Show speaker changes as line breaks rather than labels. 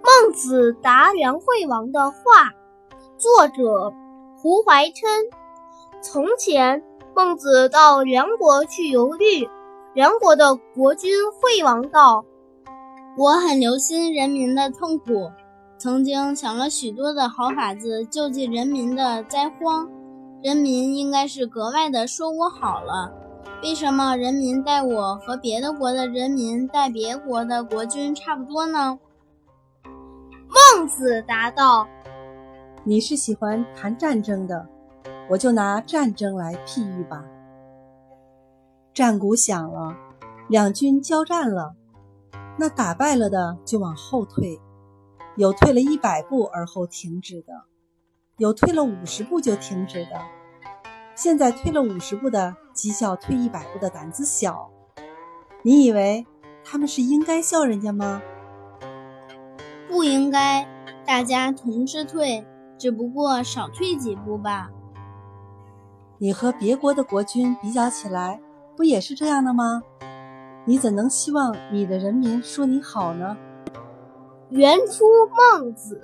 孟子答梁惠王的话，作者胡怀琛。从前，孟子到梁国去游历，梁国的国君惠王道：“
我很留心人民的痛苦，曾经想了许多的好法子救济人民的灾荒。人民应该是格外的说我好了。为什么人民待我和别的国的人民待别国的国君差不多呢？”
孟子答道：“
你是喜欢谈战争的，我就拿战争来譬喻吧。战鼓响了，两军交战了，那打败了的就往后退，有退了一百步而后停止的，有退了五十步就停止的。现在退了五十步的讥笑退一百步的胆子小，你以为他们是应该笑人家吗？”
不应该，大家同时退，只不过少退几步吧。
你和别国的国君比较起来，不也是这样的吗？你怎能希望你的人民说你好呢？
原出孟子。